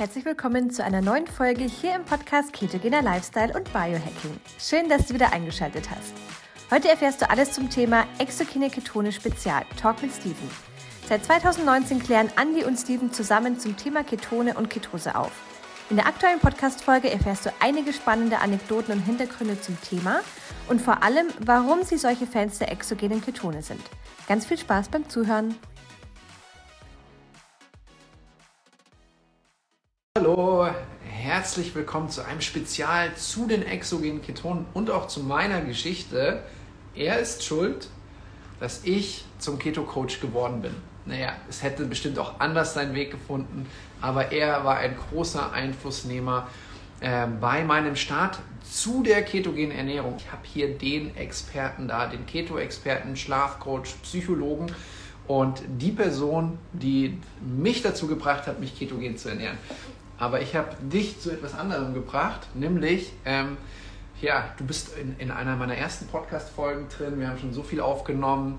Herzlich willkommen zu einer neuen Folge hier im Podcast Ketogener Lifestyle und Biohacking. Schön, dass du wieder eingeschaltet hast. Heute erfährst du alles zum Thema Exogene Ketone Spezial. Talk mit Steven. Seit 2019 klären Andy und Steven zusammen zum Thema Ketone und Ketose auf. In der aktuellen Podcast-Folge erfährst du einige spannende Anekdoten und Hintergründe zum Thema und vor allem, warum sie solche Fans der exogenen Ketone sind. Ganz viel Spaß beim Zuhören. Hallo, herzlich willkommen zu einem Spezial zu den exogenen Ketonen und auch zu meiner Geschichte. Er ist schuld, dass ich zum Keto-Coach geworden bin. Naja, es hätte bestimmt auch anders seinen Weg gefunden, aber er war ein großer Einflussnehmer äh, bei meinem Start zu der ketogenen Ernährung. Ich habe hier den Experten da, den Keto-Experten, Schlafcoach, Psychologen und die Person, die mich dazu gebracht hat, mich ketogen zu ernähren. Aber ich habe dich zu etwas anderem gebracht, nämlich, ähm, ja, du bist in, in einer meiner ersten Podcast-Folgen drin. Wir haben schon so viel aufgenommen.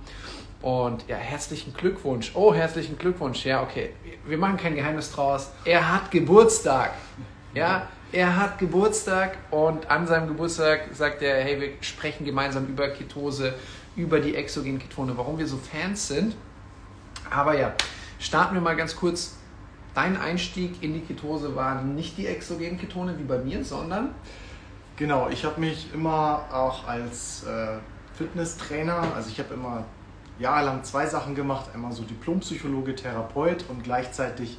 Und ja, herzlichen Glückwunsch. Oh, herzlichen Glückwunsch. Ja, okay. Wir machen kein Geheimnis draus. Er hat Geburtstag. Ja, er hat Geburtstag und an seinem Geburtstag sagt er, hey, wir sprechen gemeinsam über Ketose, über die exogenen Ketone, warum wir so Fans sind. Aber ja, starten wir mal ganz kurz dein Einstieg in die Ketose war nicht die exogenen Ketone wie bei mir, sondern? Genau, ich habe mich immer auch als äh, Fitnesstrainer, also ich habe immer jahrelang zwei Sachen gemacht, einmal so Diplompsychologe, Therapeut und gleichzeitig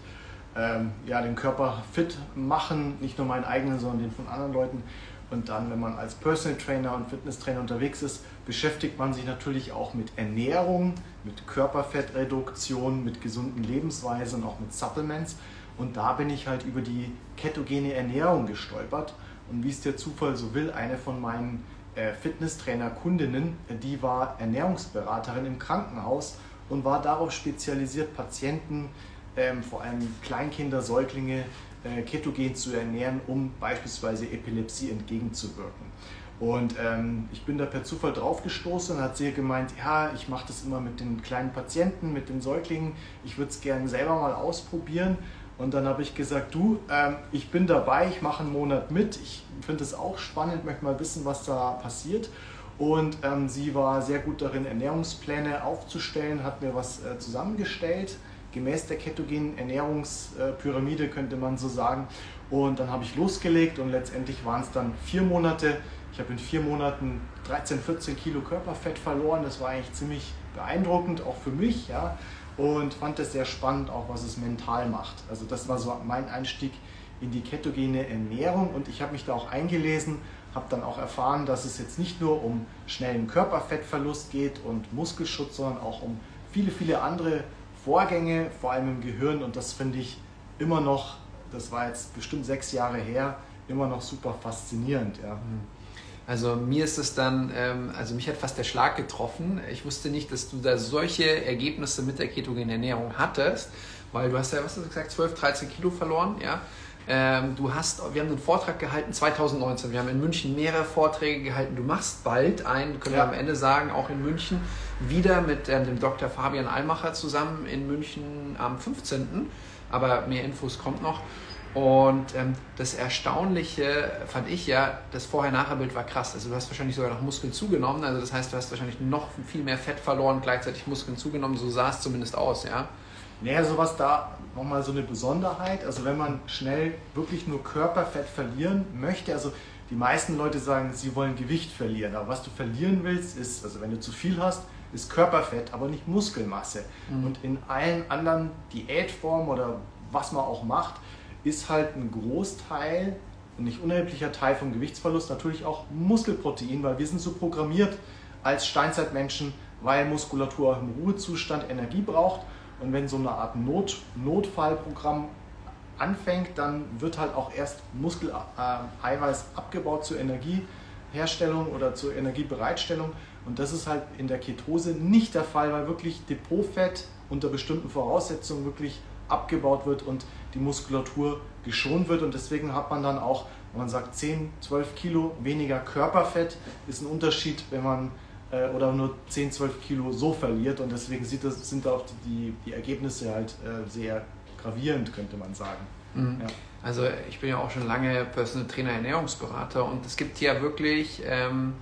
ähm, ja, den Körper fit machen, nicht nur meinen eigenen, sondern den von anderen Leuten. Und dann, wenn man als Personal Trainer und Fitnesstrainer unterwegs ist, beschäftigt man sich natürlich auch mit Ernährung, mit Körperfettreduktion, mit gesunden Lebensweisen und auch mit Supplements. Und da bin ich halt über die ketogene Ernährung gestolpert. Und wie es der Zufall so will, eine von meinen äh, Fitnesstrainer-Kundinnen, die war Ernährungsberaterin im Krankenhaus und war darauf spezialisiert, Patienten, ähm, vor allem Kleinkinder, Säuglinge, äh, ketogen zu ernähren, um beispielsweise Epilepsie entgegenzuwirken. Und ähm, ich bin da per Zufall drauf gestoßen und hat sie gemeint, ja, ich mache das immer mit den kleinen Patienten, mit den Säuglingen, ich würde es gerne selber mal ausprobieren. Und dann habe ich gesagt, du, ähm, ich bin dabei, ich mache einen Monat mit, ich finde es auch spannend, möchte mal wissen, was da passiert. Und ähm, sie war sehr gut darin, Ernährungspläne aufzustellen, hat mir was äh, zusammengestellt gemäß der ketogenen Ernährungspyramide, könnte man so sagen. Und dann habe ich losgelegt und letztendlich waren es dann vier Monate. Ich habe in vier Monaten 13, 14 Kilo Körperfett verloren. Das war eigentlich ziemlich beeindruckend, auch für mich. Ja. Und fand es sehr spannend, auch was es mental macht. Also das war so mein Einstieg in die ketogene Ernährung und ich habe mich da auch eingelesen, habe dann auch erfahren, dass es jetzt nicht nur um schnellen Körperfettverlust geht und Muskelschutz, sondern auch um viele, viele andere Vorgänge, vor allem im Gehirn. Und das finde ich immer noch, das war jetzt bestimmt sechs Jahre her, immer noch super faszinierend. Ja. Mhm. Also mir ist es dann, ähm, also mich hat fast der Schlag getroffen. Ich wusste nicht, dass du da solche Ergebnisse mit der ketogenen Ernährung hattest, weil du hast ja, was hast du gesagt, 12, 13 Kilo verloren, ja. Ähm, du hast, wir haben einen Vortrag gehalten 2019. Wir haben in München mehrere Vorträge gehalten. Du machst bald einen, können ja. wir am Ende sagen, auch in München wieder mit ähm, dem Dr. Fabian Almacher zusammen in München am 15. Aber mehr Infos kommt noch. Und ähm, das Erstaunliche fand ich ja, das Vorher-Nachher-Bild war krass. Also du hast wahrscheinlich sogar noch Muskeln zugenommen. Also das heißt, du hast wahrscheinlich noch viel mehr Fett verloren, gleichzeitig Muskeln zugenommen. So sah es zumindest aus, ja. Naja, sowas da nochmal so eine Besonderheit. Also wenn man schnell wirklich nur Körperfett verlieren möchte, also die meisten Leute sagen, sie wollen Gewicht verlieren. Aber was du verlieren willst, ist, also wenn du zu viel hast, ist Körperfett, aber nicht Muskelmasse. Mhm. Und in allen anderen Diätformen oder was man auch macht, ist halt ein Großteil, ein nicht unerheblicher Teil vom Gewichtsverlust natürlich auch Muskelprotein, weil wir sind so programmiert als Steinzeitmenschen, weil Muskulatur im Ruhezustand Energie braucht und wenn so eine Art Not, Notfallprogramm anfängt, dann wird halt auch erst Muskeleiweiß abgebaut zur Energieherstellung oder zur Energiebereitstellung. Und das ist halt in der Ketose nicht der Fall, weil wirklich Depotfett unter bestimmten Voraussetzungen wirklich abgebaut wird und die Muskulatur geschont wird. Und deswegen hat man dann auch, wenn man sagt 10, 12 Kilo weniger Körperfett, ist ein Unterschied, wenn man äh, oder nur 10, 12 Kilo so verliert. Und deswegen das, sind auch die, die Ergebnisse halt äh, sehr gravierend, könnte man sagen. Mhm. Ja. Also ich bin ja auch schon lange Personal Trainer, Ernährungsberater und es gibt hier wirklich, ähm,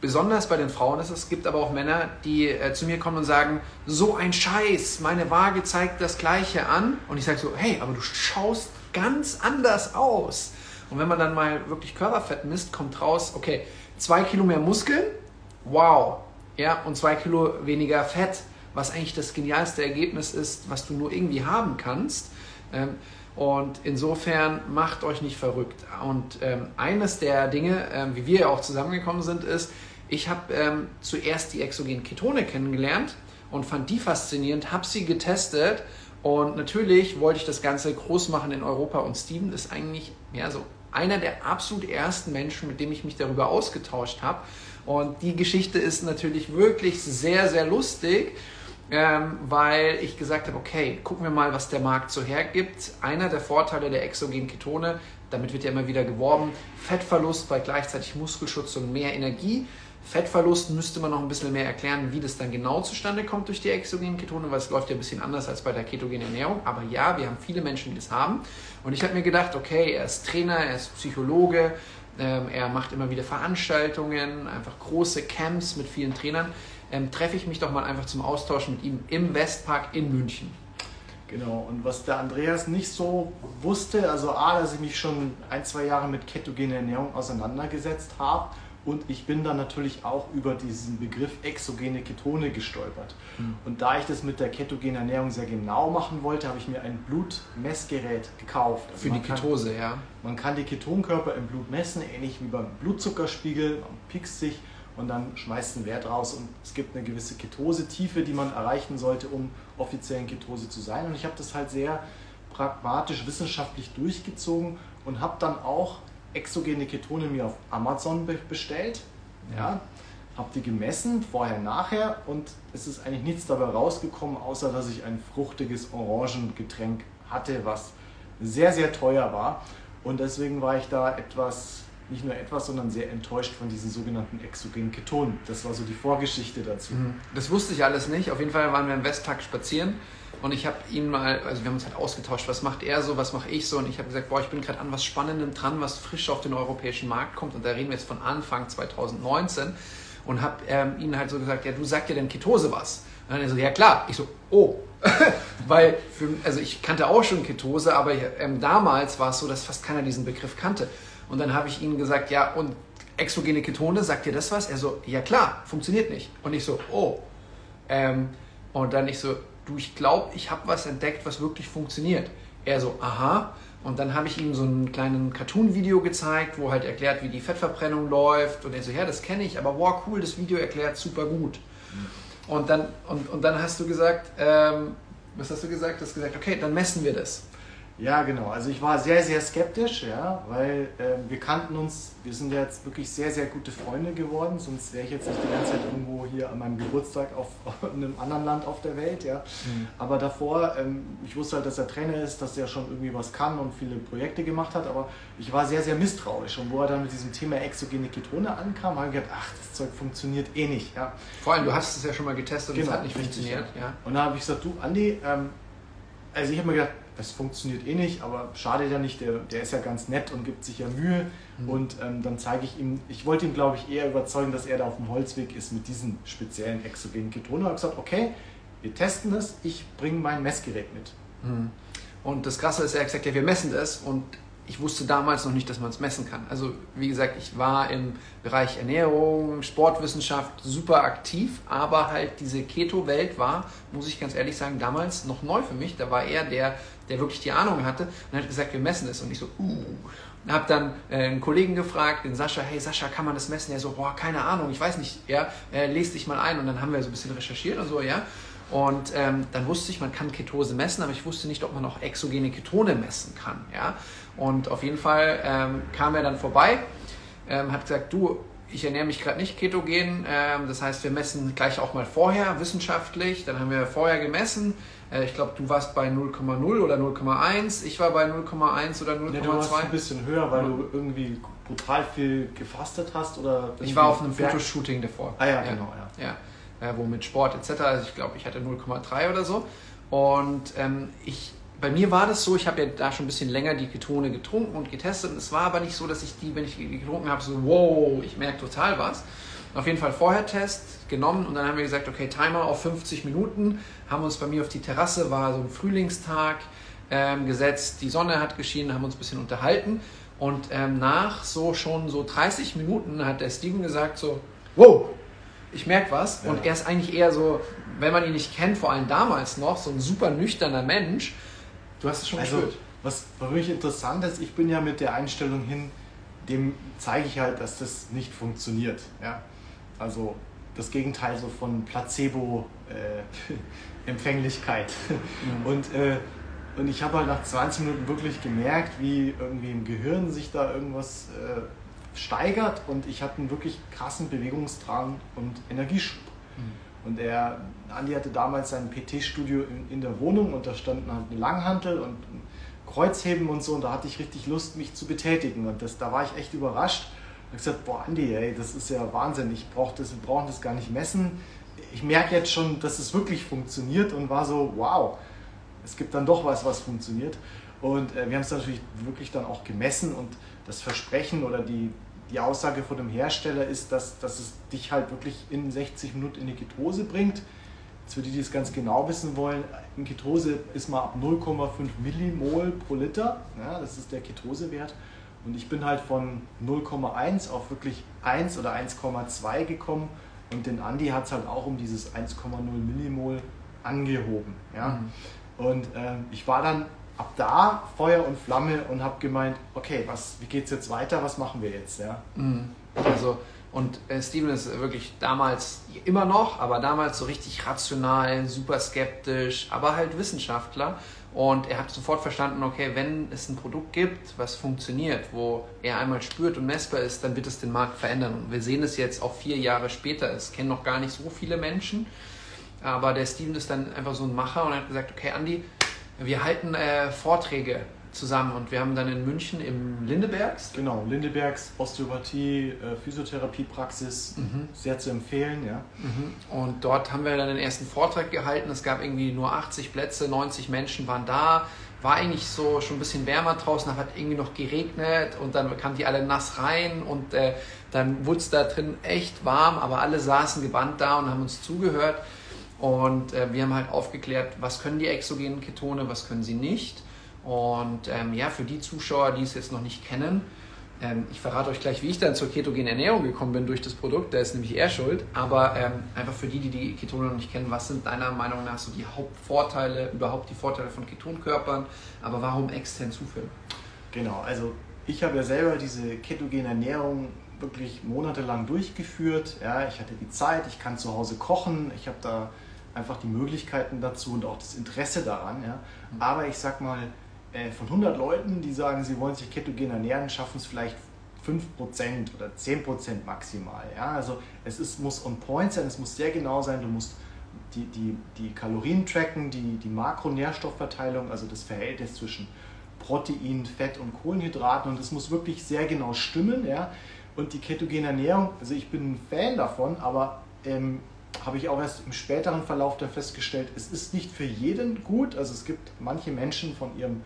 besonders bei den Frauen ist es, gibt aber auch Männer, die äh, zu mir kommen und sagen, so ein Scheiß, meine Waage zeigt das gleiche an und ich sage so, hey, aber du schaust ganz anders aus. Und wenn man dann mal wirklich Körperfett misst, kommt raus, okay, zwei Kilo mehr Muskeln, wow, ja, und zwei Kilo weniger Fett, was eigentlich das genialste Ergebnis ist, was du nur irgendwie haben kannst. Ähm, und insofern macht euch nicht verrückt. Und ähm, eines der Dinge, ähm, wie wir ja auch zusammengekommen sind, ist, ich habe ähm, zuerst die exogenen Ketone kennengelernt und fand die faszinierend, habe sie getestet und natürlich wollte ich das Ganze groß machen in Europa und Steven ist eigentlich ja, so einer der absolut ersten Menschen, mit dem ich mich darüber ausgetauscht habe. Und die Geschichte ist natürlich wirklich sehr, sehr lustig ähm, weil ich gesagt habe, okay, gucken wir mal, was der Markt so hergibt. Einer der Vorteile der exogenen Ketone, damit wird ja immer wieder geworben, Fettverlust bei gleichzeitig Muskelschutz und mehr Energie. Fettverlust müsste man noch ein bisschen mehr erklären, wie das dann genau zustande kommt durch die exogenen Ketone, weil es läuft ja ein bisschen anders als bei der ketogenen Ernährung. Aber ja, wir haben viele Menschen, die das haben. Und ich habe mir gedacht, okay, er ist Trainer, er ist Psychologe, ähm, er macht immer wieder Veranstaltungen, einfach große Camps mit vielen Trainern ähm, treffe ich mich doch mal einfach zum Austausch mit ihm im Westpark in München. Genau, und was der Andreas nicht so wusste, also A, dass ich mich schon ein, zwei Jahre mit ketogener Ernährung auseinandergesetzt habe und ich bin dann natürlich auch über diesen Begriff exogene Ketone gestolpert. Mhm. Und da ich das mit der ketogenen Ernährung sehr genau machen wollte, habe ich mir ein Blutmessgerät gekauft. Also Für die Ketose, kann, ja. Man kann die Ketonkörper im Blut messen, ähnlich wie beim Blutzuckerspiegel. Man piekst sich und dann schmeißt einen Wert raus und es gibt eine gewisse Ketose-Tiefe, die man erreichen sollte, um offiziell in Ketose zu sein. Und ich habe das halt sehr pragmatisch, wissenschaftlich durchgezogen und habe dann auch exogene Ketone mir auf Amazon bestellt. Ja, habe die gemessen, vorher, nachher und es ist eigentlich nichts dabei rausgekommen, außer dass ich ein fruchtiges Orangengetränk hatte, was sehr, sehr teuer war. Und deswegen war ich da etwas nicht nur etwas, sondern sehr enttäuscht von diesen sogenannten exogenen Ketonen. Das war so die Vorgeschichte dazu. Mhm. Das wusste ich alles nicht. Auf jeden Fall waren wir im Westpark spazieren und ich habe ihn mal, also wir haben uns halt ausgetauscht, was macht er so, was mache ich so und ich habe gesagt, boah, ich bin gerade an was Spannendem dran, was frisch auf den europäischen Markt kommt und da reden wir jetzt von Anfang 2019 und habe ähm, ihnen halt so gesagt, ja, du sagst ja denn Ketose was? Und dann er so, ja klar. Ich so, oh. Weil, für, also ich kannte auch schon Ketose, aber ähm, damals war es so, dass fast keiner diesen Begriff kannte. Und dann habe ich ihnen gesagt, ja, und exogene Ketone, sagt dir das was? Er so, ja klar, funktioniert nicht. Und ich so, oh. Ähm, und dann ich so, du, ich glaube, ich habe was entdeckt, was wirklich funktioniert. Er so, aha. Und dann habe ich ihm so einen kleinen Cartoon-Video gezeigt, wo halt erklärt, wie die Fettverbrennung läuft. Und er so, ja, das kenne ich, aber wow, cool, das Video erklärt super gut. Mhm. Und dann, und, und dann hast du gesagt, ähm, was hast du gesagt? Du hast gesagt, okay, dann messen wir das. Ja, genau. Also ich war sehr, sehr skeptisch, ja, weil äh, wir kannten uns, wir sind jetzt wirklich sehr, sehr gute Freunde geworden, sonst wäre ich jetzt nicht die ganze Zeit irgendwo hier an meinem Geburtstag auf, auf einem anderen Land auf der Welt, ja. Mhm. Aber davor, ähm, ich wusste halt, dass er Trainer ist, dass er schon irgendwie was kann und viele Projekte gemacht hat, aber ich war sehr, sehr misstrauisch. Und wo er dann mit diesem Thema exogene Ketone ankam, habe ich gedacht, ach, das Zeug funktioniert eh nicht, ja. Vor allem, du hast es ja schon mal getestet und genau, es hat nicht funktioniert, ja. Und dann habe ich gesagt, du, Andi, ähm, also ich habe mir gedacht, das funktioniert eh nicht, aber schade ja nicht, der, der ist ja ganz nett und gibt sich ja Mühe. Mhm. Und ähm, dann zeige ich ihm, ich wollte ihn glaube ich eher überzeugen, dass er da auf dem Holzweg ist mit diesen speziellen exogenen Ketonen. Und habe gesagt, okay, wir testen das, ich bringe mein Messgerät mit. Mhm. Und das Krasse ist, er hat gesagt, ja, wir messen das und ich wusste damals noch nicht, dass man es messen kann. Also wie gesagt, ich war im Bereich Ernährung, Sportwissenschaft super aktiv, aber halt diese Keto-Welt war, muss ich ganz ehrlich sagen, damals noch neu für mich. Da war er der, der wirklich die Ahnung hatte und hat gesagt, wir messen es. Und ich so, uh. Habe dann äh, einen Kollegen gefragt, den Sascha, hey Sascha, kann man das messen? Er so, boah, keine Ahnung, ich weiß nicht, ja, äh, lest dich mal ein. Und dann haben wir so ein bisschen recherchiert und so, ja. Und ähm, dann wusste ich, man kann Ketose messen, aber ich wusste nicht, ob man auch exogene Ketone messen kann. Ja? Und auf jeden Fall ähm, kam er dann vorbei, ähm, hat gesagt, du, ich ernähre mich gerade nicht ketogen, ähm, das heißt, wir messen gleich auch mal vorher wissenschaftlich. Dann haben wir vorher gemessen. Äh, ich glaube, du warst bei 0,0 oder 0,1, ich war bei 0,1 oder 0,2. Ja, du warst ein bisschen höher, weil du irgendwie brutal viel gefastet hast oder Ich war auf einem Fotoshooting davor. Ah ja, genau, ja. ja äh, wo mit Sport etc. Also ich glaube, ich hatte 0,3 oder so. Und ähm, ich bei mir war das so, ich habe ja da schon ein bisschen länger die Ketone getrunken und getestet. Und es war aber nicht so, dass ich die, wenn ich die getrunken habe, so wow, ich merke total was. Auf jeden Fall vorher Test genommen und dann haben wir gesagt, okay, Timer auf 50 Minuten. Haben uns bei mir auf die Terrasse, war so ein Frühlingstag ähm, gesetzt. Die Sonne hat geschienen, haben uns ein bisschen unterhalten. Und ähm, nach so schon so 30 Minuten hat der Steven gesagt so, wow, ich merke was. Ja. Und er ist eigentlich eher so, wenn man ihn nicht kennt, vor allem damals noch, so ein super nüchterner Mensch. Du hast es schon also, gespürt. Was für mich interessant ist, ich bin ja mit der Einstellung hin, dem zeige ich halt, dass das nicht funktioniert. Ja? Also das Gegenteil so von Placebo-Empfänglichkeit. Äh, mhm. Und, äh, und ich habe halt nach 20 Minuten wirklich gemerkt, wie irgendwie im Gehirn sich da irgendwas äh, steigert und ich hatte einen wirklich krassen Bewegungsdrang und Energieschub. Mhm. Und er, Andi hatte damals sein PT-Studio in, in, der Wohnung und da standen halt eine Langhantel und Kreuzheben und so und da hatte ich richtig Lust, mich zu betätigen und das, da war ich echt überrascht habe gesagt, boah Andi, ey, das ist ja Wahnsinn, ich brauch das, wir brauchen das gar nicht messen. Ich merke jetzt schon, dass es wirklich funktioniert und war so, wow, es gibt dann doch was, was funktioniert. Und äh, wir haben es natürlich wirklich dann auch gemessen und das Versprechen oder die, die Aussage von dem Hersteller ist, dass, dass es dich halt wirklich in 60 Minuten in die Ketose bringt. Jetzt für die, die es ganz genau wissen wollen, in Ketose ist man ab 0,5 Millimol pro Liter, ja, das ist der Ketosewert. Und ich bin halt von 0,1 auf wirklich 1 oder 1,2 gekommen und den Andi hat es halt auch um dieses 1,0 Millimol angehoben. Ja? Mhm. Und äh, ich war dann ab da Feuer und Flamme und habe gemeint, okay, was, wie geht es jetzt weiter, was machen wir jetzt? Ja? Mhm. Also, und äh, Steven ist wirklich damals, immer noch, aber damals so richtig rational, super skeptisch, aber halt Wissenschaftler. Und er hat sofort verstanden, okay, wenn es ein Produkt gibt, was funktioniert, wo er einmal spürt und messbar ist, dann wird es den Markt verändern. Und wir sehen es jetzt auch vier Jahre später. Es kennen noch gar nicht so viele Menschen. Aber der Steven ist dann einfach so ein Macher und hat gesagt, okay, Andy, wir halten äh, Vorträge zusammen und wir haben dann in München im Lindebergs. Genau, Lindebergs Osteopathie, äh, Physiotherapiepraxis, mhm. sehr zu empfehlen, ja. Mhm. Und dort haben wir dann den ersten Vortrag gehalten. Es gab irgendwie nur 80 Plätze, 90 Menschen waren da. War eigentlich so schon ein bisschen wärmer draußen, hat irgendwie noch geregnet und dann kamen die alle nass rein und äh, dann wurde es da drin echt warm, aber alle saßen gebannt da und haben uns zugehört. Und äh, wir haben halt aufgeklärt, was können die exogenen Ketone, was können sie nicht. Und ähm, ja, für die Zuschauer, die es jetzt noch nicht kennen, ähm, ich verrate euch gleich, wie ich dann zur ketogenen Ernährung gekommen bin durch das Produkt. Da ist nämlich er schuld. Aber ähm, einfach für die, die die Ketone noch nicht kennen, was sind deiner Meinung nach so die Hauptvorteile, überhaupt die Vorteile von Ketonkörpern? Aber warum extern zuführen? Genau, also ich habe ja selber diese ketogene Ernährung wirklich monatelang durchgeführt. Ja, ich hatte die Zeit, ich kann zu Hause kochen, ich habe da einfach die Möglichkeiten dazu und auch das Interesse daran. Ja. Mhm. Aber ich sag mal, äh, von 100 Leuten, die sagen, sie wollen sich ketogen ernähren, schaffen es vielleicht 5% oder 10% maximal. Ja? Also es ist, muss on point sein, es muss sehr genau sein, du musst die, die, die Kalorien tracken, die, die Makronährstoffverteilung, also das Verhältnis zwischen Protein, Fett und Kohlenhydraten und es muss wirklich sehr genau stimmen. Ja? Und die ketogene Ernährung, also ich bin ein Fan davon, aber ähm, habe ich auch erst im späteren Verlauf dann festgestellt, es ist nicht für jeden gut. Also es gibt manche Menschen von ihrem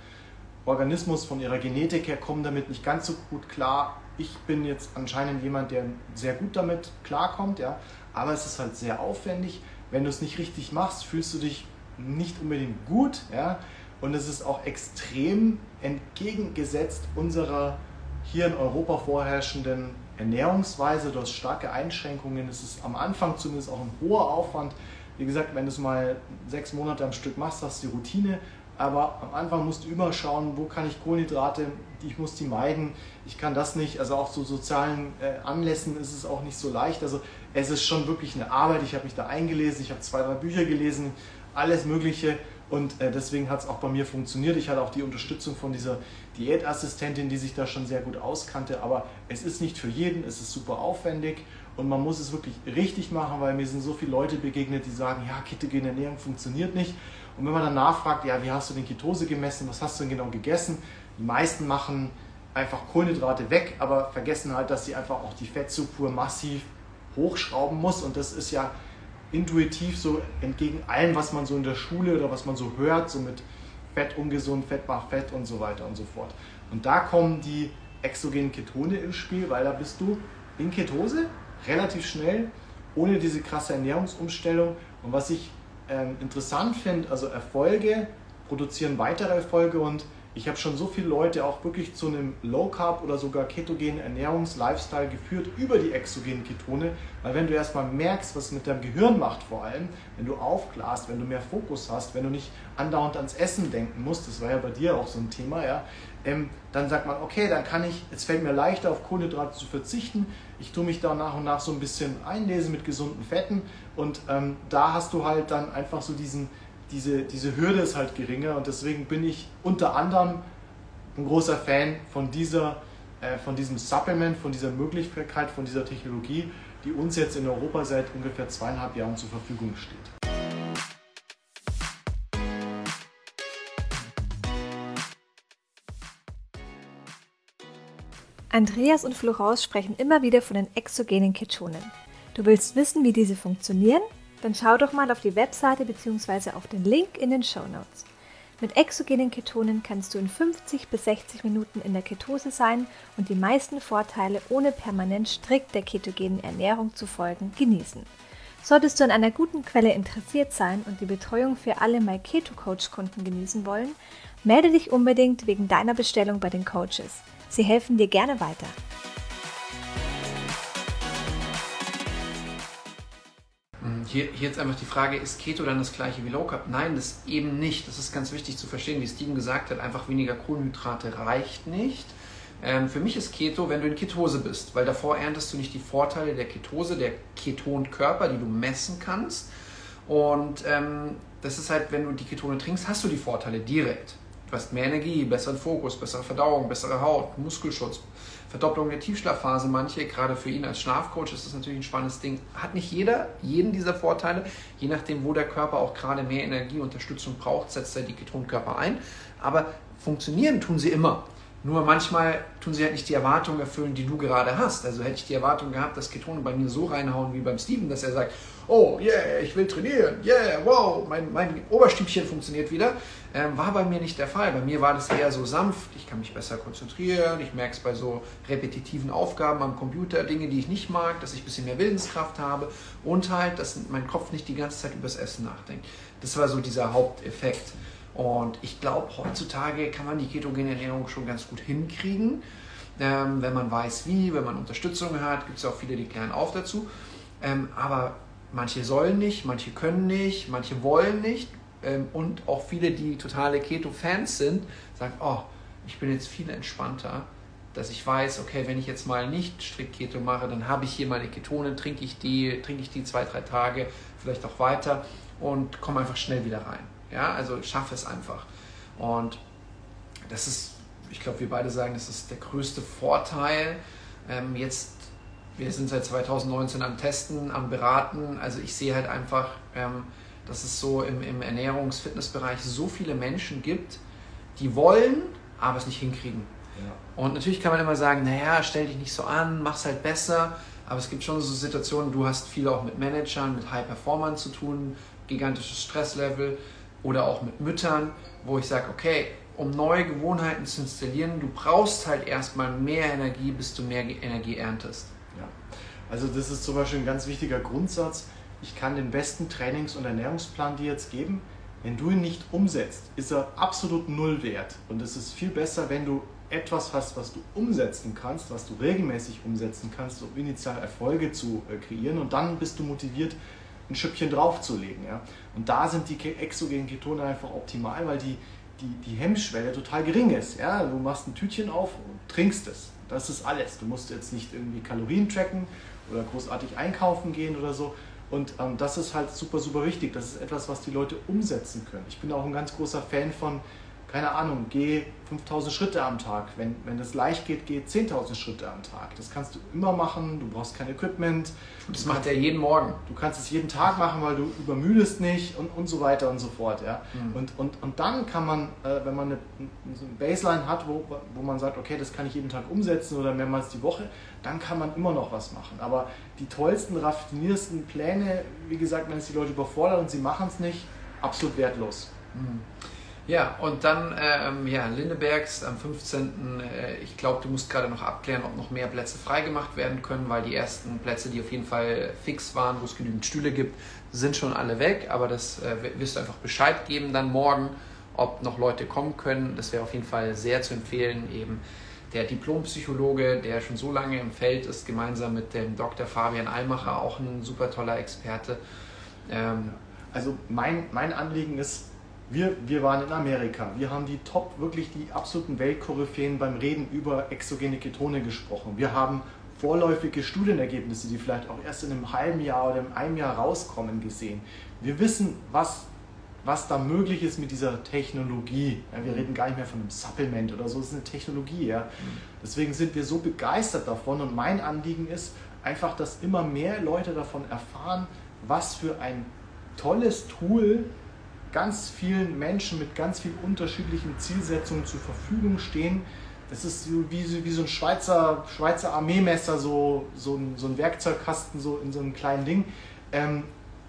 Organismus, von ihrer Genetik her kommen damit nicht ganz so gut klar. Ich bin jetzt anscheinend jemand, der sehr gut damit klarkommt, ja. Aber es ist halt sehr aufwendig. Wenn du es nicht richtig machst, fühlst du dich nicht unbedingt gut, ja. Und es ist auch extrem entgegengesetzt unserer hier in Europa vorherrschenden Ernährungsweise. Du hast starke Einschränkungen. Es ist am Anfang zumindest auch ein hoher Aufwand. Wie gesagt, wenn du es mal sechs Monate am Stück machst, hast du die Routine aber am Anfang musst du immer schauen, wo kann ich Kohlenhydrate, ich muss die meiden, ich kann das nicht, also auch zu sozialen äh, Anlässen ist es auch nicht so leicht, also es ist schon wirklich eine Arbeit, ich habe mich da eingelesen, ich habe zwei, drei Bücher gelesen, alles mögliche. Und äh, deswegen hat es auch bei mir funktioniert, ich hatte auch die Unterstützung von dieser Diätassistentin, die sich da schon sehr gut auskannte, aber es ist nicht für jeden, es ist super aufwendig. Und man muss es wirklich richtig machen, weil mir sind so viele Leute begegnet, die sagen, ja, ketogene Ernährung funktioniert nicht und wenn man dann nachfragt, ja, wie hast du den Ketose gemessen, was hast du denn genau gegessen? Die meisten machen einfach Kohlenhydrate weg, aber vergessen halt, dass sie einfach auch die Fettzufuhr massiv hochschrauben muss. Und das ist ja intuitiv so entgegen allem, was man so in der Schule oder was man so hört, so mit Fett ungesund, Fett macht Fett und so weiter und so fort. Und da kommen die exogenen Ketone ins Spiel, weil da bist du in Ketose relativ schnell, ohne diese krasse Ernährungsumstellung. Und was ich ähm, interessant finde, also Erfolge produzieren weitere Erfolge und ich habe schon so viele Leute auch wirklich zu einem Low Carb oder sogar ketogenen Ernährungs-Lifestyle geführt über die exogenen Ketone, weil wenn du erstmal merkst, was es mit deinem Gehirn macht, vor allem, wenn du aufglasst, wenn du mehr Fokus hast, wenn du nicht andauernd ans Essen denken musst, das war ja bei dir auch so ein Thema, ja, ähm, dann sagt man, okay, dann kann ich, es fällt mir leichter auf Kohlenhydrate zu verzichten, ich tue mich da nach und nach so ein bisschen einlesen mit gesunden Fetten. Und ähm, da hast du halt dann einfach so diesen diese, diese Hürde ist halt geringer und deswegen bin ich unter anderem ein großer Fan von, dieser, äh, von diesem Supplement, von dieser Möglichkeit, von dieser Technologie, die uns jetzt in Europa seit ungefähr zweieinhalb Jahren zur Verfügung steht. Andreas und Florence sprechen immer wieder von den exogenen Ketonen. Du willst wissen, wie diese funktionieren? Dann schau doch mal auf die Webseite bzw. auf den Link in den Show Notes. Mit exogenen Ketonen kannst du in 50 bis 60 Minuten in der Ketose sein und die meisten Vorteile ohne permanent strikt der ketogenen Ernährung zu folgen genießen. Solltest du an einer guten Quelle interessiert sein und die Betreuung für alle My Keto Coach Kunden genießen wollen, melde dich unbedingt wegen deiner Bestellung bei den Coaches. Sie helfen dir gerne weiter. Hier, hier jetzt einfach die Frage, ist Keto dann das gleiche wie Low Carb? Nein, das eben nicht. Das ist ganz wichtig zu verstehen. Wie Steven gesagt hat, einfach weniger Kohlenhydrate reicht nicht. Ähm, für mich ist Keto, wenn du in Ketose bist, weil davor erntest du nicht die Vorteile der Ketose, der Ketonkörper, die du messen kannst. Und ähm, das ist halt, wenn du die Ketone trinkst, hast du die Vorteile direkt. Du hast mehr Energie, besseren Fokus, bessere Verdauung, bessere Haut, Muskelschutz, Verdopplung der Tiefschlafphase. Manche, gerade für ihn als Schlafcoach, ist das natürlich ein spannendes Ding. Hat nicht jeder jeden dieser Vorteile. Je nachdem, wo der Körper auch gerade mehr Energie, Unterstützung braucht, setzt er die Ketonkörper ein. Aber funktionieren tun sie immer. Nur manchmal tun sie halt nicht die Erwartungen erfüllen, die du gerade hast. Also hätte ich die Erwartung gehabt, dass Ketone bei mir so reinhauen wie beim Steven, dass er sagt, oh yeah, ich will trainieren, yeah, wow, mein, mein Oberstübchen funktioniert wieder, ähm, war bei mir nicht der Fall. Bei mir war das eher so sanft, ich kann mich besser konzentrieren, ich merke es bei so repetitiven Aufgaben am Computer, Dinge, die ich nicht mag, dass ich ein bisschen mehr Willenskraft habe und halt, dass mein Kopf nicht die ganze Zeit übers Essen nachdenkt. Das war so dieser Haupteffekt. Und ich glaube, heutzutage kann man die ketogene Ernährung schon ganz gut hinkriegen. Ähm, wenn man weiß wie, wenn man Unterstützung hat, gibt es auch viele, die klären auf dazu. Ähm, aber manche sollen nicht, manche können nicht, manche wollen nicht. Ähm, und auch viele, die totale Keto-Fans sind, sagen, oh, ich bin jetzt viel entspannter, dass ich weiß, okay, wenn ich jetzt mal nicht strikt Keto mache, dann habe ich hier meine Ketone, trinke ich die, trinke ich die zwei, drei Tage, vielleicht auch weiter und komme einfach schnell wieder rein. Ja, also schaffe es einfach. Und das ist, ich glaube, wir beide sagen, das ist der größte Vorteil. Ähm, jetzt, wir sind seit 2019 am Testen, am Beraten. Also ich sehe halt einfach, ähm, dass es so im, im Ernährungs-Fitnessbereich so viele Menschen gibt, die wollen, aber es nicht hinkriegen. Ja. Und natürlich kann man immer sagen, naja, stell dich nicht so an, mach's halt besser. Aber es gibt schon so Situationen, du hast viel auch mit Managern, mit High Performern zu tun, gigantisches Stresslevel oder auch mit Müttern, wo ich sage, okay, um neue Gewohnheiten zu installieren, du brauchst halt erstmal mehr Energie, bis du mehr Energie erntest. Ja. Also das ist zum Beispiel ein ganz wichtiger Grundsatz. Ich kann den besten Trainings- und Ernährungsplan dir jetzt geben. Wenn du ihn nicht umsetzt, ist er absolut null wert. Und es ist viel besser, wenn du etwas hast, was du umsetzen kannst, was du regelmäßig umsetzen kannst, um initial Erfolge zu äh, kreieren. Und dann bist du motiviert, ein Schüppchen draufzulegen. Ja? Und da sind die exogenen Ketone einfach optimal, weil die, die, die Hemmschwelle total gering ist. Ja? Du machst ein Tütchen auf und trinkst es. Das ist alles. Du musst jetzt nicht irgendwie Kalorien tracken oder großartig einkaufen gehen oder so. Und ähm, das ist halt super, super wichtig. Das ist etwas, was die Leute umsetzen können. Ich bin auch ein ganz großer Fan von keine Ahnung, geh 5000 Schritte am Tag. Wenn, wenn es leicht geht, geh 10.000 Schritte am Tag. Das kannst du immer machen, du brauchst kein Equipment. Das macht er jeden Morgen. Du kannst es jeden Tag machen, weil du übermüdest nicht und, und so weiter und so fort. Ja? Mhm. Und, und, und dann kann man, äh, wenn man eine, so eine Baseline hat, wo, wo man sagt, okay, das kann ich jeden Tag umsetzen oder mehrmals die Woche, dann kann man immer noch was machen. Aber die tollsten, raffiniersten Pläne, wie gesagt, wenn es die Leute überfordert und sie machen es nicht, absolut wertlos. Mhm. Ja, und dann ähm, ja, Lindebergs am 15. Äh, ich glaube, du musst gerade noch abklären, ob noch mehr Plätze freigemacht werden können, weil die ersten Plätze, die auf jeden Fall fix waren, wo es genügend Stühle gibt, sind schon alle weg. Aber das äh, wirst du einfach Bescheid geben dann morgen, ob noch Leute kommen können. Das wäre auf jeden Fall sehr zu empfehlen, eben der Diplompsychologe, der schon so lange im Feld ist, gemeinsam mit dem Dr. Fabian Almacher, auch ein super toller Experte. Ähm, also mein, mein Anliegen ist, wir, wir waren in Amerika, wir haben die Top, wirklich die absoluten Weltkoryphäen beim Reden über exogene Ketone gesprochen. Wir haben vorläufige Studienergebnisse, die vielleicht auch erst in einem halben Jahr oder in einem Jahr rauskommen, gesehen. Wir wissen, was, was da möglich ist mit dieser Technologie. Ja, wir reden gar nicht mehr von einem Supplement oder so, es ist eine Technologie. Ja. Deswegen sind wir so begeistert davon und mein Anliegen ist einfach, dass immer mehr Leute davon erfahren, was für ein tolles Tool ganz vielen Menschen mit ganz vielen unterschiedlichen Zielsetzungen zur Verfügung stehen. Das ist wie, wie so ein Schweizer, Schweizer Armeemesser, so, so, ein, so ein Werkzeugkasten so in so einem kleinen Ding. Ähm,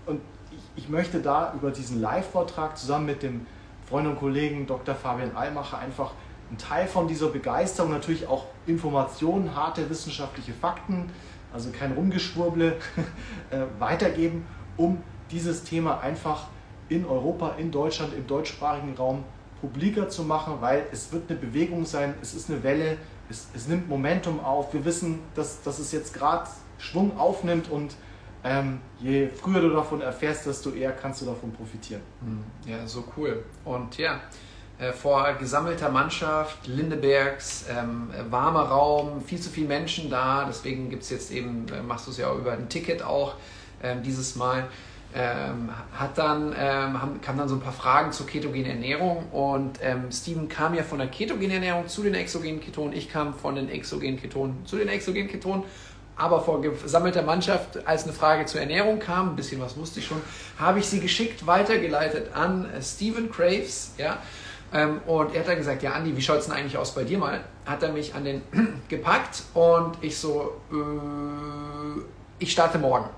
und ich, ich möchte da über diesen Live-Vortrag zusammen mit dem Freund und Kollegen Dr. Fabian Allmacher einfach einen Teil von dieser Begeisterung, natürlich auch Informationen, harte wissenschaftliche Fakten, also kein Rumgeschwurble, äh, weitergeben, um dieses Thema einfach in Europa, in Deutschland, im deutschsprachigen Raum publiker zu machen, weil es wird eine Bewegung sein, es ist eine Welle, es, es nimmt Momentum auf. Wir wissen, dass, dass es jetzt gerade Schwung aufnimmt und ähm, je früher du davon erfährst, desto eher kannst du davon profitieren. Hm, ja, so cool. Und ja, äh, vor gesammelter Mannschaft, Lindebergs, ähm, warmer Raum, viel zu viele Menschen da. Deswegen gibt es jetzt eben, äh, machst du es ja auch über ein Ticket auch ähm, dieses Mal ähm, hat dann, ähm, haben, kamen dann so ein paar Fragen zur ketogenen Ernährung und ähm, Steven kam ja von der ketogenen Ernährung zu den exogenen Ketonen, ich kam von den exogenen Ketonen zu den exogenen Ketonen, aber vor gesammelter Mannschaft, als eine Frage zur Ernährung kam, ein bisschen was wusste ich schon, habe ich sie geschickt weitergeleitet an äh, Steven Craves, ja, ähm, und er hat dann gesagt, ja Andi, wie schaut es denn eigentlich aus bei dir mal? Hat er mich an den gepackt und ich so, äh, ich starte morgen.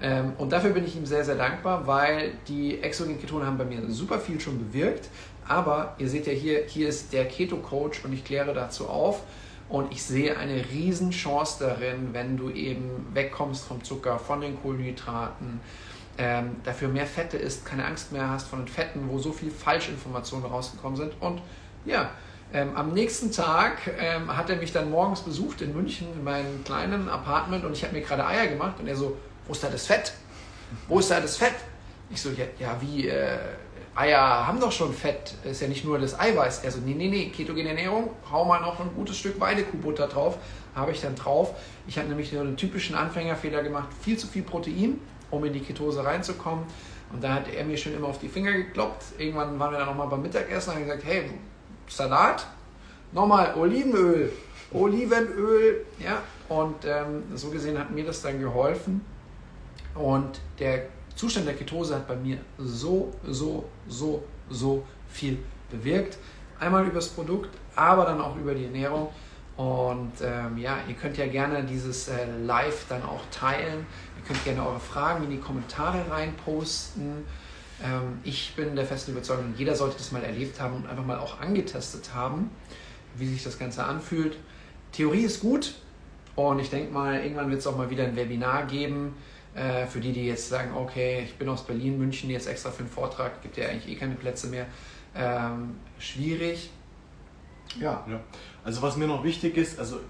Ähm, und dafür bin ich ihm sehr, sehr dankbar, weil die exogenen Ketone haben bei mir super viel schon bewirkt. Aber ihr seht ja hier, hier ist der Keto-Coach und ich kläre dazu auf. Und ich sehe eine Riesenchance darin, wenn du eben wegkommst vom Zucker, von den Kohlenhydraten, ähm, dafür mehr Fette isst, keine Angst mehr hast von den Fetten, wo so viel Falschinformationen rausgekommen sind. Und ja, ähm, am nächsten Tag ähm, hat er mich dann morgens besucht in München in meinem kleinen Apartment und ich habe mir gerade Eier gemacht und er so, wo ist da das Fett? Wo ist da das Fett? Ich so, ja, ja wie, äh, Eier haben doch schon Fett, ist ja nicht nur das Eiweiß. Er so, nee, nee, nee, ketogene Ernährung, hau mal noch ein gutes Stück Weidekuhbutter drauf, habe ich dann drauf. Ich habe nämlich nur einen typischen Anfängerfehler gemacht, viel zu viel Protein, um in die Ketose reinzukommen. Und da hat er mir schon immer auf die Finger gekloppt. Irgendwann waren wir dann nochmal beim Mittagessen und haben gesagt, hey, Salat, nochmal Olivenöl, Olivenöl, ja. Und ähm, so gesehen hat mir das dann geholfen und der Zustand der Ketose hat bei mir so, so, so, so viel bewirkt. Einmal über das Produkt, aber dann auch über die Ernährung. Und ähm, ja, ihr könnt ja gerne dieses äh, Live dann auch teilen. Ihr könnt gerne eure Fragen in die Kommentare reinposten. Ähm, ich bin der festen Überzeugung, jeder sollte das mal erlebt haben und einfach mal auch angetestet haben, wie sich das Ganze anfühlt. Theorie ist gut und ich denke mal, irgendwann wird es auch mal wieder ein Webinar geben äh, für die, die jetzt sagen, okay, ich bin aus Berlin, München jetzt extra für einen Vortrag, gibt ja eigentlich eh keine Plätze mehr. Ähm, schwierig. Ja, ja, also was mir noch wichtig ist, also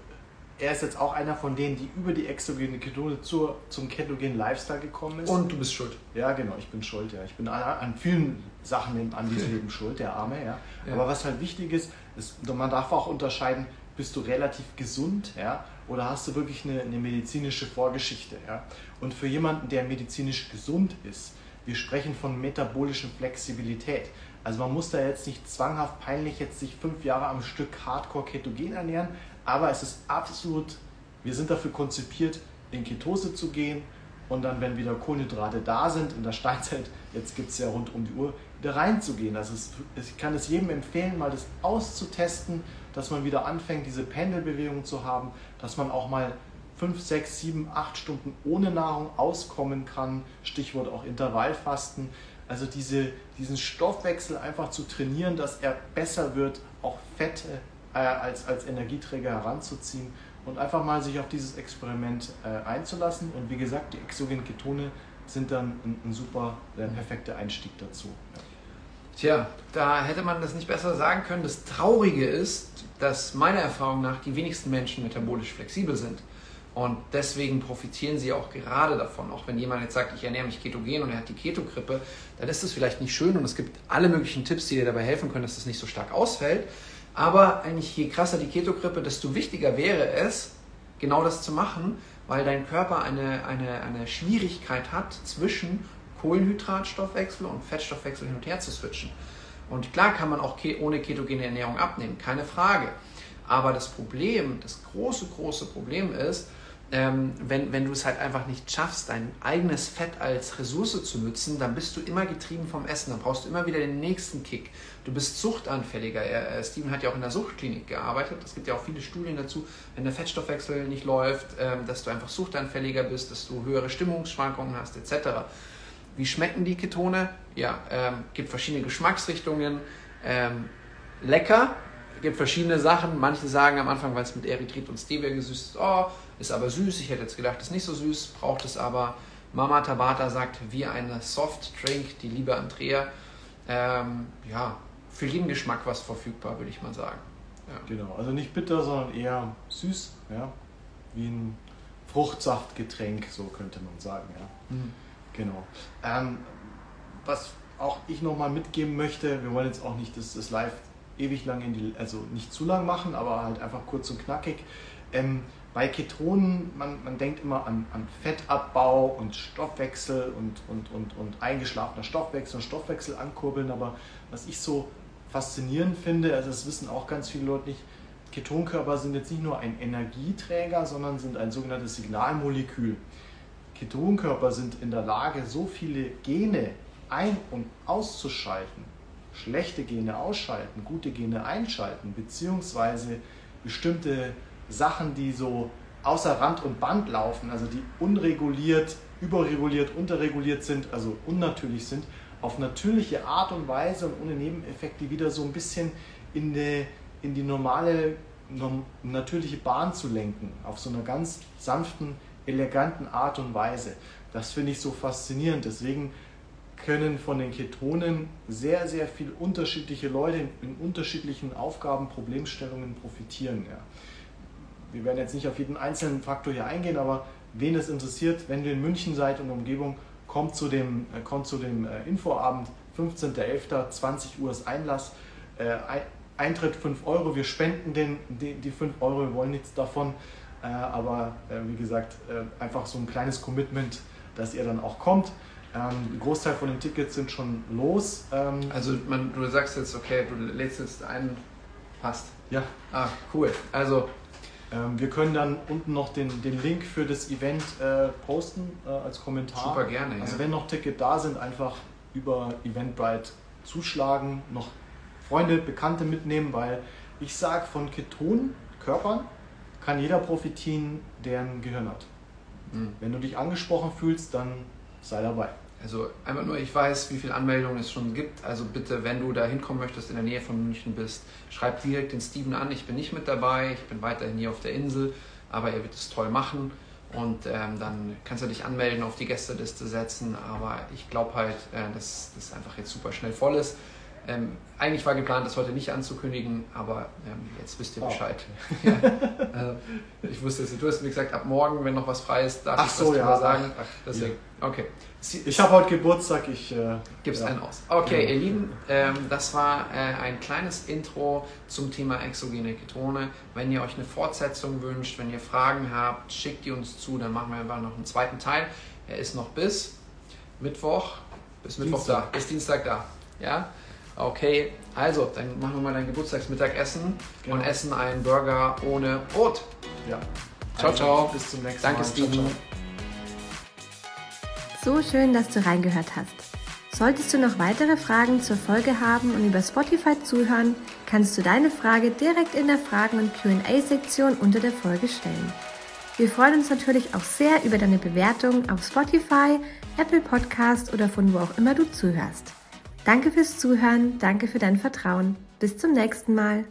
er ist jetzt auch einer von denen, die über die exogene Ketone zur, zum ketogenen Lifestyle gekommen ist. Und du bist schuld. Ja, genau, ich bin schuld, ja. Ich bin an, an vielen Sachen an diesem Leben schuld, der Arme, ja. ja. Aber was halt wichtig ist, ist, man darf auch unterscheiden, bist du relativ gesund, ja, oder hast du wirklich eine, eine medizinische Vorgeschichte, ja. Und für jemanden, der medizinisch gesund ist, wir sprechen von metabolischen Flexibilität. Also man muss da jetzt nicht zwanghaft peinlich jetzt sich fünf Jahre am Stück Hardcore ketogen ernähren, aber es ist absolut, wir sind dafür konzipiert, in Ketose zu gehen und dann, wenn wieder Kohlenhydrate da sind, in der Steinzeit, jetzt gibt es ja rund um die Uhr, wieder reinzugehen. Also es, ich kann es jedem empfehlen, mal das auszutesten, dass man wieder anfängt, diese Pendelbewegung zu haben, dass man auch mal 5, 6, 7, 8 Stunden ohne Nahrung auskommen kann. Stichwort auch Intervallfasten. Also diese, diesen Stoffwechsel einfach zu trainieren, dass er besser wird, auch Fette äh, als, als Energieträger heranzuziehen und einfach mal sich auf dieses Experiment äh, einzulassen. Und wie gesagt, die exogenen Ketone sind dann ein, ein super, der perfekte Einstieg dazu. Ja. Tja, da hätte man das nicht besser sagen können. Das Traurige ist, dass meiner Erfahrung nach die wenigsten Menschen metabolisch flexibel sind. Und deswegen profitieren sie auch gerade davon. Auch wenn jemand jetzt sagt, ich ernähre mich ketogen und er hat die Ketogrippe, dann ist das vielleicht nicht schön und es gibt alle möglichen Tipps, die dir dabei helfen können, dass das nicht so stark ausfällt. Aber eigentlich je krasser die Ketogrippe, desto wichtiger wäre es, genau das zu machen, weil dein Körper eine, eine, eine Schwierigkeit hat, zwischen Kohlenhydratstoffwechsel und Fettstoffwechsel hin und her zu switchen. Und klar kann man auch ohne ketogene Ernährung abnehmen, keine Frage. Aber das Problem, das große, große Problem ist, ähm, wenn, wenn du es halt einfach nicht schaffst, dein eigenes Fett als Ressource zu nutzen, dann bist du immer getrieben vom Essen. Dann brauchst du immer wieder den nächsten Kick. Du bist suchtanfälliger. Er, äh, Steven hat ja auch in der Suchtklinik gearbeitet. Es gibt ja auch viele Studien dazu, wenn der Fettstoffwechsel nicht läuft, ähm, dass du einfach suchtanfälliger bist, dass du höhere Stimmungsschwankungen hast, etc. Wie schmecken die Ketone? Ja, ähm, gibt verschiedene Geschmacksrichtungen. Ähm, lecker, gibt verschiedene Sachen. Manche sagen am Anfang, weil es mit Erythrit und Stevia gesüßt ist, oh, ist aber süß. Ich hätte jetzt gedacht, ist nicht so süß, braucht es aber. Mama Tabata sagt, wie eine Soft Drink, die liebe Andrea. Ähm, ja, für jeden Geschmack was verfügbar, würde ich mal sagen. Ja. Genau, also nicht bitter, sondern eher süß, ja, wie ein Fruchtsaftgetränk, so könnte man sagen. Ja. Mhm. Genau. Ähm, was auch ich nochmal mitgeben möchte, wir wollen jetzt auch nicht das, das Live ewig lang in die, also nicht zu lang machen, aber halt einfach kurz und knackig. Ähm, bei Ketonen, man, man denkt immer an, an Fettabbau und Stoffwechsel und, und, und, und eingeschlafener Stoffwechsel und Stoffwechsel ankurbeln, aber was ich so faszinierend finde, also das wissen auch ganz viele Leute nicht, Ketonkörper sind jetzt nicht nur ein Energieträger, sondern sind ein sogenanntes Signalmolekül. Ketonkörper sind in der Lage, so viele Gene ein- und auszuschalten, schlechte Gene ausschalten, gute Gene einschalten, beziehungsweise bestimmte Sachen, die so außer Rand und Band laufen, also die unreguliert, überreguliert, unterreguliert sind, also unnatürlich sind, auf natürliche Art und Weise und ohne Nebeneffekte wieder so ein bisschen in die, in die normale, natürliche Bahn zu lenken, auf so einer ganz sanften, eleganten Art und Weise. Das finde ich so faszinierend. Deswegen können von den Ketonen sehr, sehr viele unterschiedliche Leute in unterschiedlichen Aufgaben, Problemstellungen profitieren. Ja. Wir werden jetzt nicht auf jeden einzelnen Faktor hier eingehen, aber wen es interessiert, wenn du in München seid und Umgebung, kommt zu dem, äh, kommt zu dem äh, Infoabend, 15.11., 20 Uhr ist Einlass. Äh, Eintritt 5 Euro, wir spenden den, die, die 5 Euro, wir wollen nichts davon. Aber wie gesagt, einfach so ein kleines Commitment, dass ihr dann auch kommt. Ähm, ein Großteil von den Tickets sind schon los. Ähm, also man, du sagst jetzt, okay, du lädst jetzt einen, passt. Ja. Ah, cool. Also ähm, wir können dann unten noch den, den Link für das Event äh, posten äh, als Kommentar. Super gerne. Also wenn noch Tickets da sind, einfach über Eventbrite zuschlagen, noch Freunde, Bekannte mitnehmen, weil ich sage, von Ketonkörpern kann jeder profitieren, der ein Gehirn hat. Mhm. Wenn du dich angesprochen fühlst, dann sei dabei. Also einfach nur, ich weiß, wie viele Anmeldungen es schon gibt. Also bitte, wenn du da hinkommen möchtest, in der Nähe von München bist, schreib direkt den Steven an. Ich bin nicht mit dabei, ich bin weiterhin hier auf der Insel, aber er wird es toll machen. Und ähm, dann kannst du dich anmelden, auf die Gästeliste setzen. Aber ich glaube halt, äh, dass das einfach jetzt super schnell voll ist. Ähm, eigentlich war geplant, das heute nicht anzukündigen, aber ähm, jetzt wisst ihr oh, Bescheid. Okay. ja. äh, ich wusste es. Du hast mir gesagt, ab morgen, wenn noch was frei ist, darf ach ich so, was ja, sagen. Ach, Deswegen, ja. okay. Ich habe heute Geburtstag, ich äh, gib's ja. einen aus. Okay, ihr Lieben, ähm, das war äh, ein kleines Intro zum Thema exogene Ketone. Wenn ihr euch eine Fortsetzung wünscht, wenn ihr Fragen habt, schickt die uns zu, dann machen wir einfach noch einen zweiten Teil. Er ist noch bis Mittwoch, bis Mittwoch Dienstag. da, bis Dienstag da. Ja? Okay, also, dann machen wir mal dein Geburtstagsmittagessen genau. und essen einen Burger ohne Brot. Ja. Ciao, also, ciao. Bis zum nächsten Danke, Mal. Danke, Steven. So schön, dass du reingehört hast. Solltest du noch weitere Fragen zur Folge haben und über Spotify zuhören, kannst du deine Frage direkt in der Fragen- und QA-Sektion unter der Folge stellen. Wir freuen uns natürlich auch sehr über deine Bewertung auf Spotify, Apple Podcast oder von wo auch immer du zuhörst. Danke fürs Zuhören, danke für dein Vertrauen. Bis zum nächsten Mal.